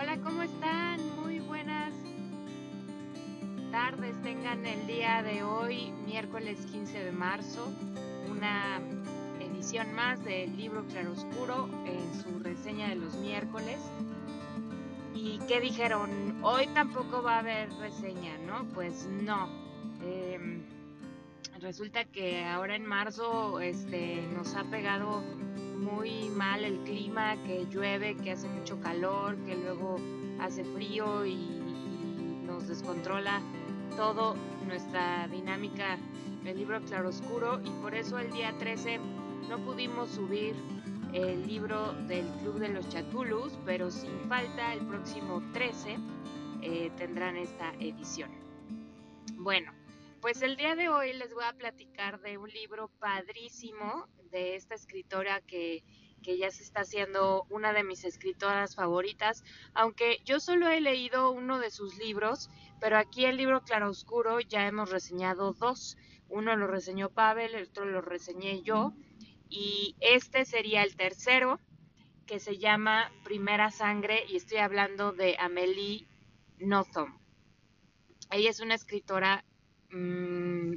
Hola, ¿cómo están? Muy buenas tardes. Tengan el día de hoy, miércoles 15 de marzo, una edición más del libro Claroscuro en su reseña de los miércoles. ¿Y qué dijeron? Hoy tampoco va a haber reseña, ¿no? Pues no. Em, resulta que ahora en marzo este, nos ha pegado muy mal el clima, que llueve, que hace mucho calor, que luego hace frío y, nos descontrola todo nuestra dinámica del libro Claroscuro y por eso el día 13 no pudimos subir el libro del Club de los Chatulus, pero sin falta el próximo 13 eh, tendrán esta edición. Bueno, pues el día de hoy les voy a platicar de un libro padrísimo de esta escritora que, que ya se está haciendo una de mis escritoras favoritas, aunque yo solo he leído uno de sus libros, pero aquí el libro Claroscuro ya hemos reseñado dos. Uno lo reseñó Pavel, el otro lo reseñé yo, y este sería el tercero, que se llama Primera Sangre, y estoy hablando de Amelie Nothomb. Ella es una escritora mmm,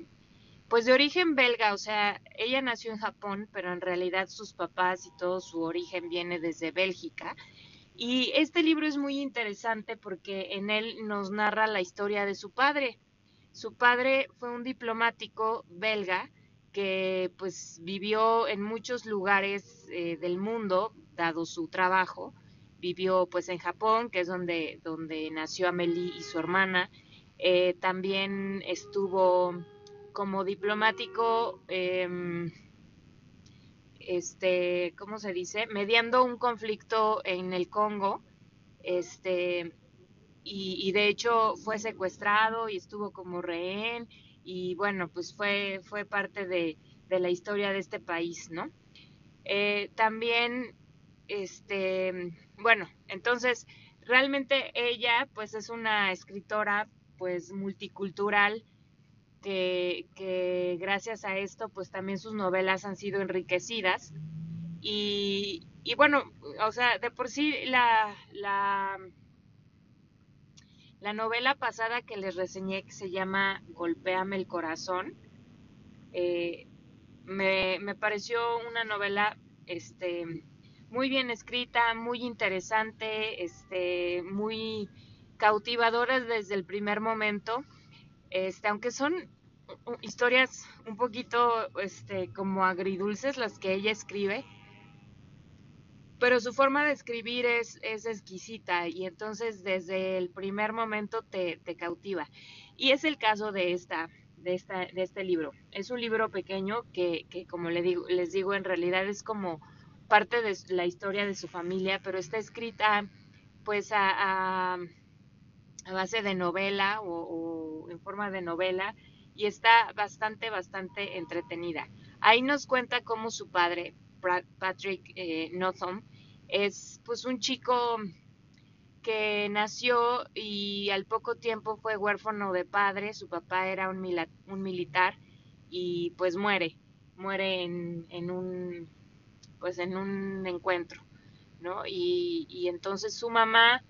pues de origen belga, o sea, ella nació en Japón, pero en realidad sus papás y todo su origen viene desde Bélgica. Y este libro es muy interesante porque en él nos narra la historia de su padre. Su padre fue un diplomático belga que pues vivió en muchos lugares eh, del mundo, dado su trabajo. Vivió pues en Japón, que es donde, donde nació Amélie y su hermana. Eh, también estuvo como diplomático, em, este, ¿cómo se dice? Mediando un conflicto en el Congo, este, y, de hecho fue secuestrado y estuvo como rehén, y bueno, pues fue, fue parte de, la historia de este país, ¿no? Eh, también, este, bueno, entonces, realmente ella, pues es una escritora, pues multicultural, que, gracias a esto pues también sus novelas han sido enriquecidas. Y, bueno, o sea, de por sí la, la, la, novela pasada que les reseñé que se llama Golpéame el corazón, eh, me, me, pareció una novela este, muy bien escrita, muy interesante, este, muy cautivadora desde el primer momento este, aunque son historias un poquito este, como agridulces las que ella escribe, pero su forma de escribir es, es exquisita y entonces desde el primer momento te, te cautiva. Y es el caso de esta, de, esta, de este libro. Es un libro pequeño que, que como les digo, les digo, en realidad es como parte de la historia de su familia, pero está escrita pues a, a, base de novela o en forma de novela y está bastante, bastante entretenida. Ahí nos cuenta cómo su padre, Patrick eh, Nothomb, es pues un chico que nació y al poco tiempo fue huérfano de padre, su papá era un, un militar y pues muere, muere en, en, un pues en un encuentro, ¿no? Y, y entonces su mamá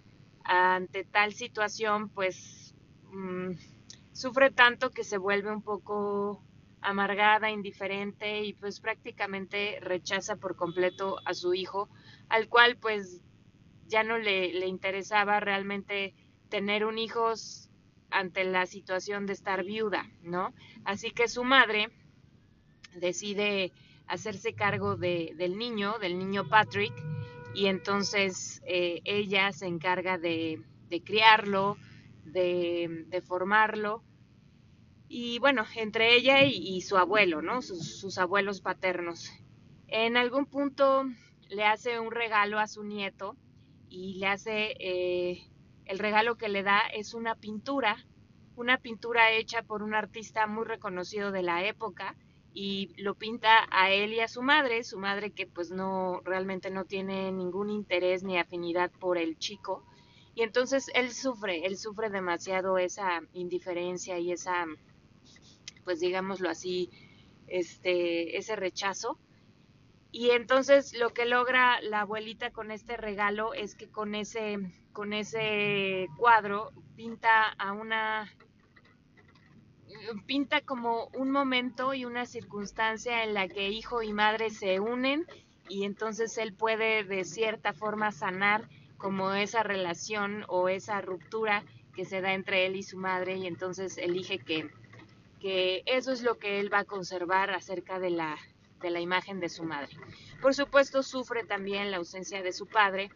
ante tal situación pues mm, sufre tanto que se vuelve un poco amargada, indiferente y pues prácticamente rechaza por completo a su hijo, al cual pues ya no le, le interesaba realmente tener un hijo ante la situación de estar viuda, ¿no? Así que su madre decide hacerse cargo de, del niño, del niño Patrick, y entonces eh, ella se encarga de, de criarlo, de, formarlo. Y bueno, entre ella y, su abuelo, ¿no? Sus, abuelos paternos. En algún punto le hace un regalo a su nieto y le hace, eh, el regalo que le da es una pintura, una pintura hecha por un artista muy reconocido de la época y lo pinta a él y a su madre, su madre que pues no realmente no tiene ningún interés ni afinidad por el chico y entonces él sufre, él sufre demasiado esa indiferencia y esa, pues digámoslo así, este, ese rechazo. Y entonces lo que logra la abuelita con este regalo es que con ese, con ese cuadro pinta a una pinta como un momento y una circunstancia en la que hijo y madre se unen y entonces él puede de cierta forma sanar como esa relación o esa ruptura que se da entre él y su madre y entonces elige que, que eso es lo que él va a conservar acerca de la, de la imagen de su madre. Por supuesto sufre también la ausencia de su padre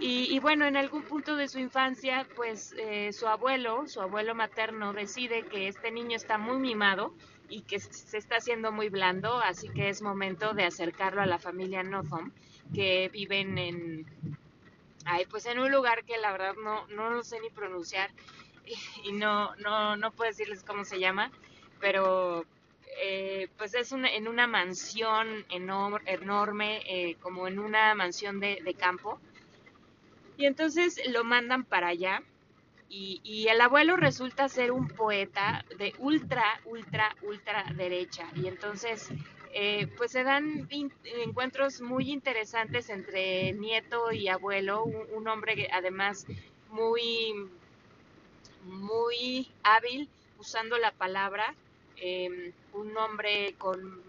y, bueno, en algún punto de su infancia, pues eh, su abuelo, su abuelo materno, decide que este niño está muy mimado y que se está haciendo muy blando, así que es momento de acercarlo a la familia Nothom, que viven en, ay, pues en un lugar que la verdad no, no lo sé ni pronunciar y, no, no, no puedo decirles cómo se llama, pero eh, pues es en una mansión enorme, eh, como en una mansión de, de campo y entonces lo mandan para allá. Y, el abuelo resulta ser un poeta de ultra, ultra, ultra derecha. Y entonces, eh, pues se dan encuentros muy interesantes entre nieto y abuelo, un, hombre que además muy, muy hábil usando la palabra, em, un hombre con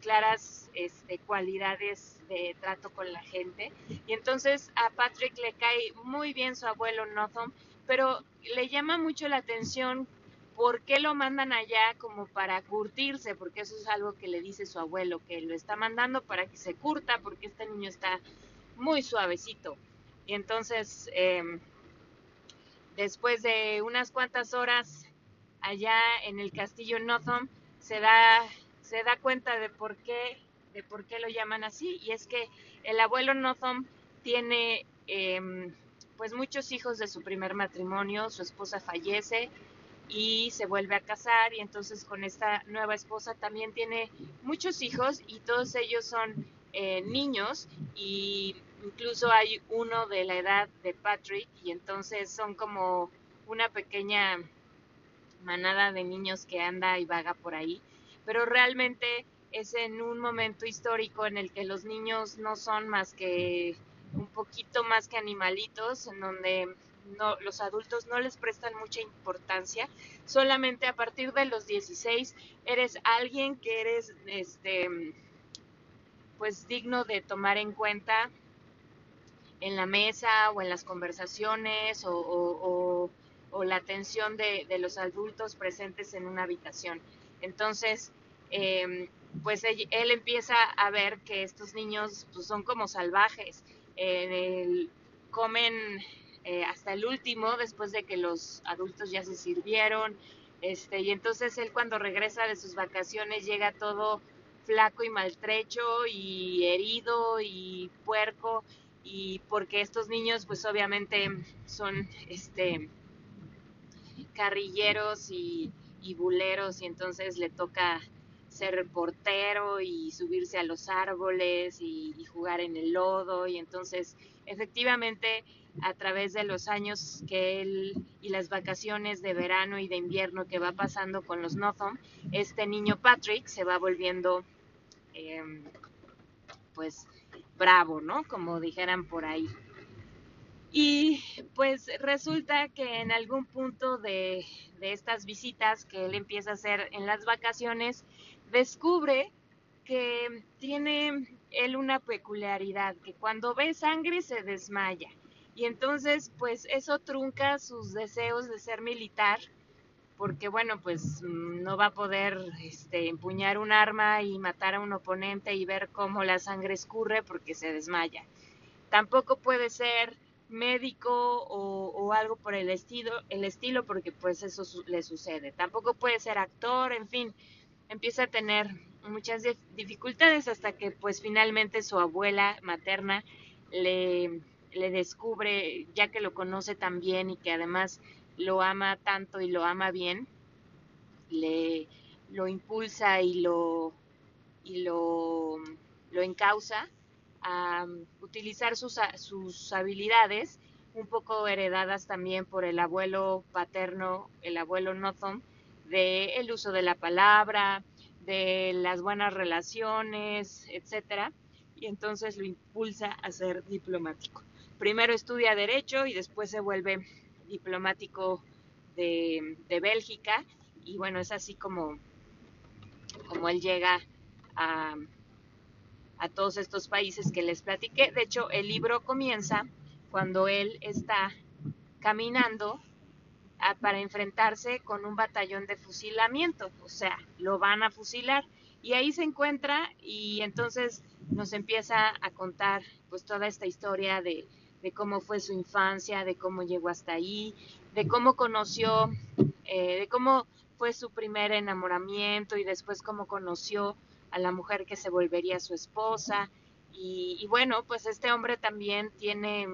claras este, cualidades de trato con la gente. Y entonces a Patrick le cae muy bien su abuelo Nothom, pero le llama mucho la atención por qué lo mandan allá como para curtirse, porque eso es algo que le dice su abuelo, que lo está mandando para que se curta, porque este niño está muy suavecito. Y entonces, em, después de unas cuantas horas allá en el castillo Nothom, se da se da cuenta de por qué, de por qué lo llaman así. Y es que el abuelo Nothom tiene em, pues muchos hijos de su primer matrimonio, su esposa fallece y se vuelve a casar y entonces con esta nueva esposa también tiene muchos hijos y todos ellos son eh, niños y incluso hay uno de la edad de Patrick y entonces son como una pequeña manada de niños que anda y vaga por ahí. Pero realmente es en un momento histórico en el que los niños no son más que un poquito más que animalitos, en donde no, los adultos no les prestan mucha importancia, solamente a partir de los 16 eres alguien que eres este pues digno de tomar en cuenta en la mesa o en las conversaciones o, la atención de, los adultos presentes en una habitación. Entonces, em, pues él, empieza a ver que estos niños pues, son como salvajes, comen eh, hasta el último después de que los adultos ya se sirvieron, este, y entonces él cuando regresa de sus vacaciones llega todo flaco y maltrecho y herido y puerco y porque estos niños pues obviamente son este carrilleros y y buleros y entonces le toca ser reportero y subirse a los árboles y, jugar en el lodo y entonces efectivamente a través de los años que él y las vacaciones de verano y de invierno que va pasando con los Nothom, este niño Patrick se va volviendo em, pues bravo, ¿no? Como dijeran por ahí. Y pues resulta que en algún punto de, estas visitas que él empieza a hacer en las vacaciones, descubre que tiene él una peculiaridad, que cuando ve sangre se desmaya. Y entonces, pues eso trunca sus deseos de ser militar, porque bueno, pues no va a poder este, empuñar un arma y matar a un oponente y ver cómo la sangre escurre porque se desmaya. Tampoco puede ser médico o, algo por el estilo, el estilo, porque pues eso le sucede. Tampoco puede ser actor, en fin, empieza a tener muchas dificultades hasta que pues finalmente su abuela materna le, le descubre, ya que lo conoce tan bien y que además lo ama tanto y lo ama bien, le lo impulsa y lo y lo, lo encausa a utilizar sus, sus habilidades, un poco heredadas también por el abuelo paterno, el abuelo Nothom, de el uso de la palabra, de las buenas relaciones, etcétera, y entonces lo impulsa a ser diplomático. Primero estudia Derecho y después se vuelve diplomático de, Bélgica, y bueno, es así como, como él llega a, a todos estos países que les platiqué. De hecho, el libro comienza cuando él está caminando para enfrentarse con un batallón de fusilamiento, o sea, lo van a fusilar y ahí se encuentra y entonces nos empieza a contar pues toda esta historia de, cómo fue su infancia, de cómo llegó hasta ahí, de cómo conoció, eh, de cómo fue su primer enamoramiento y después cómo conoció a la mujer que se volvería su esposa. Y, y bueno, pues este hombre también tiene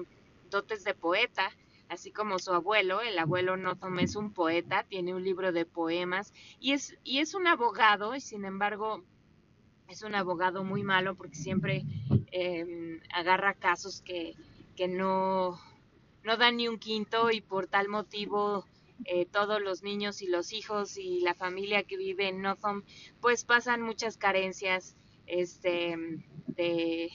dotes de poeta así como su abuelo, el abuelo Nothom es un poeta, tiene un libro de poemas y es, y es un abogado y sin embargo es un abogado muy malo porque siempre em, agarra casos que, que no, no dan ni un quinto y por tal motivo eh, todos los niños y los hijos y la familia que vive en Nothom pues pasan muchas carencias este, de,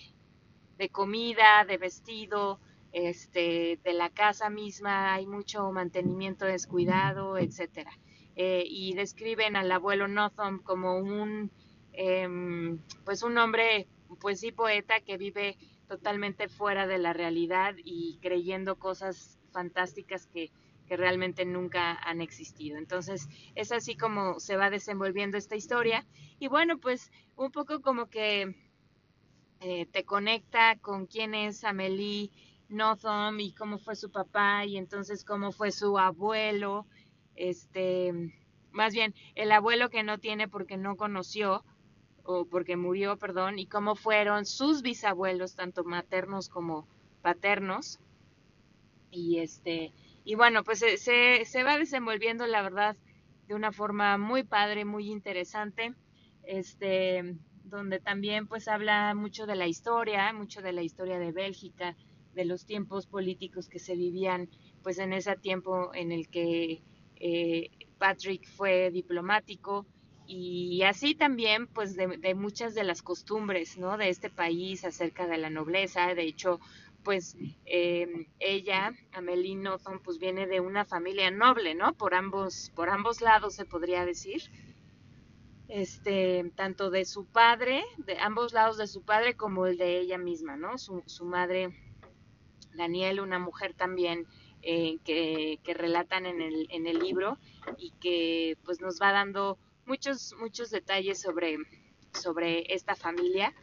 de comida, de vestido, este, de la casa misma hay mucho mantenimiento descuidado, etcétera. Eh, y describen al abuelo Nothom como un, em, pues un hombre, pues sí, poeta que vive totalmente fuera de la realidad y creyendo cosas fantásticas que, que realmente nunca han existido. Entonces, es así como se va desenvolviendo esta historia. Y bueno, pues un poco como que eh, te conecta con quién es Amelie Nothom y cómo fue su papá y entonces cómo fue su abuelo, este, más bien el abuelo que no tiene porque no conoció o porque murió, perdón, y cómo fueron sus bisabuelos, tanto maternos como paternos. Y este, y bueno, pues se, se, va desenvolviendo la verdad de una forma muy padre, muy interesante. Este, donde también pues habla mucho de la historia, mucho de la historia de Bélgica, de los tiempos políticos que se vivían pues en ese tiempo en el que eh, Patrick fue diplomático y así también pues de, muchas de las costumbres ¿no? de este país acerca de la nobleza de hecho pues em, ella Amelie Nothomb pues viene de una familia noble no por ambos por ambos lados se podría decir. Este tanto de su padre de ambos lados de su padre como el de ella misma no su, su madre Daniel, una mujer también eh, que, relatan en el, en el libro y que pues nos va dando muchos, muchos detalles sobre, sobre esta familia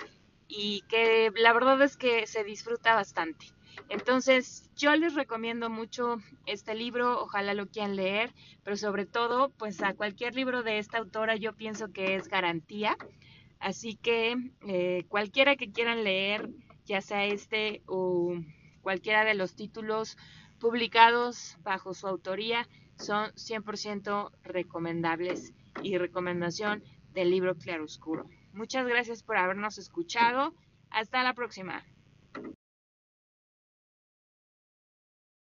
y que la verdad es que se disfruta bastante. Entonces, yo les recomiendo mucho este libro, ojalá lo quieran leer, pero sobre todo, pues a cualquier libro de esta autora yo pienso que es garantía. Así que eh, cualquiera que quieran leer, ya sea este o Cualquiera de los títulos publicados bajo su autoría son 100% recomendables y recomendación del libro Claroscuro. Muchas gracias por habernos escuchado. Hasta la próxima.